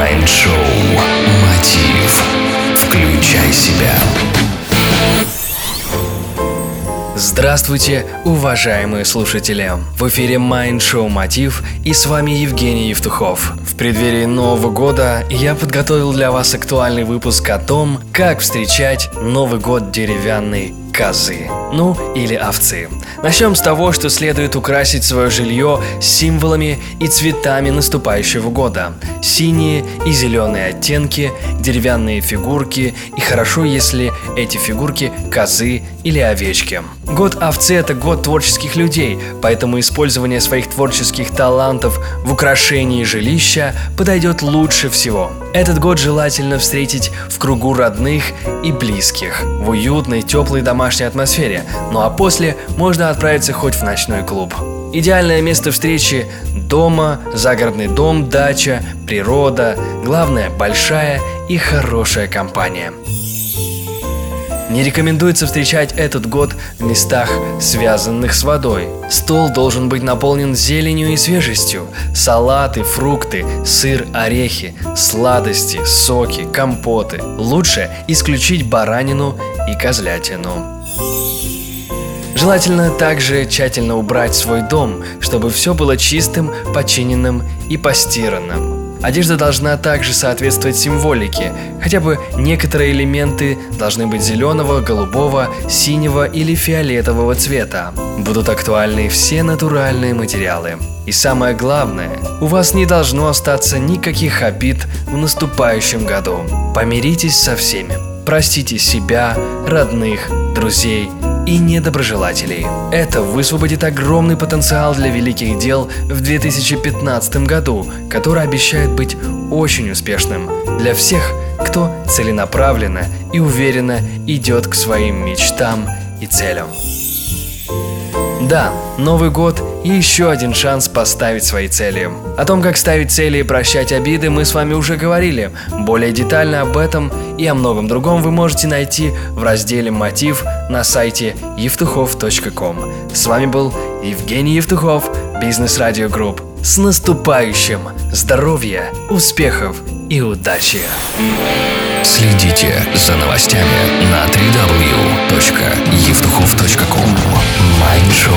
Майнд-шоу «Мотив». Включай себя. Здравствуйте, уважаемые слушатели! В эфире Mind Show Мотив и с вами Евгений Евтухов. В преддверии Нового года я подготовил для вас актуальный выпуск о том, как встречать Новый год деревянный козы, ну или овцы. Начнем с того, что следует украсить свое жилье символами и цветами наступающего года. Синие и зеленые оттенки, деревянные фигурки и хорошо, если эти фигурки козы или овечки. Год овцы – это год творческих людей, поэтому использование своих творческих талантов в украшении жилища подойдет лучше всего. Этот год желательно встретить в кругу родных и близких, в уютной, теплой домашней атмосфере, ну а после можно отправиться хоть в ночной клуб. Идеальное место встречи – дома, загородный дом, дача, природа, главное – большая и хорошая компания – не рекомендуется встречать этот год в местах, связанных с водой. Стол должен быть наполнен зеленью и свежестью. Салаты, фрукты, сыр, орехи, сладости, соки, компоты. Лучше исключить баранину и козлятину. Желательно также тщательно убрать свой дом, чтобы все было чистым, починенным и постиранным. Одежда должна также соответствовать символике, хотя бы некоторые элементы должны быть зеленого, голубого, синего или фиолетового цвета. Будут актуальны все натуральные материалы. И самое главное, у вас не должно остаться никаких обид в наступающем году. Помиритесь со всеми. Простите себя, родных, друзей и недоброжелателей. Это высвободит огромный потенциал для великих дел в 2015 году, который обещает быть очень успешным для всех, кто целенаправленно и уверенно идет к своим мечтам и целям. Да, Новый год и еще один шанс поставить свои цели. О том, как ставить цели и прощать обиды, мы с вами уже говорили. Более детально об этом и о многом другом вы можете найти в разделе «Мотив» на сайте евтухов.ком. С вами был Евгений Евтухов, Бизнес Радио Групп. С наступающим! Здоровья, успехов и удачи! Следите за новостями на www.евтухов.ком Майндшоу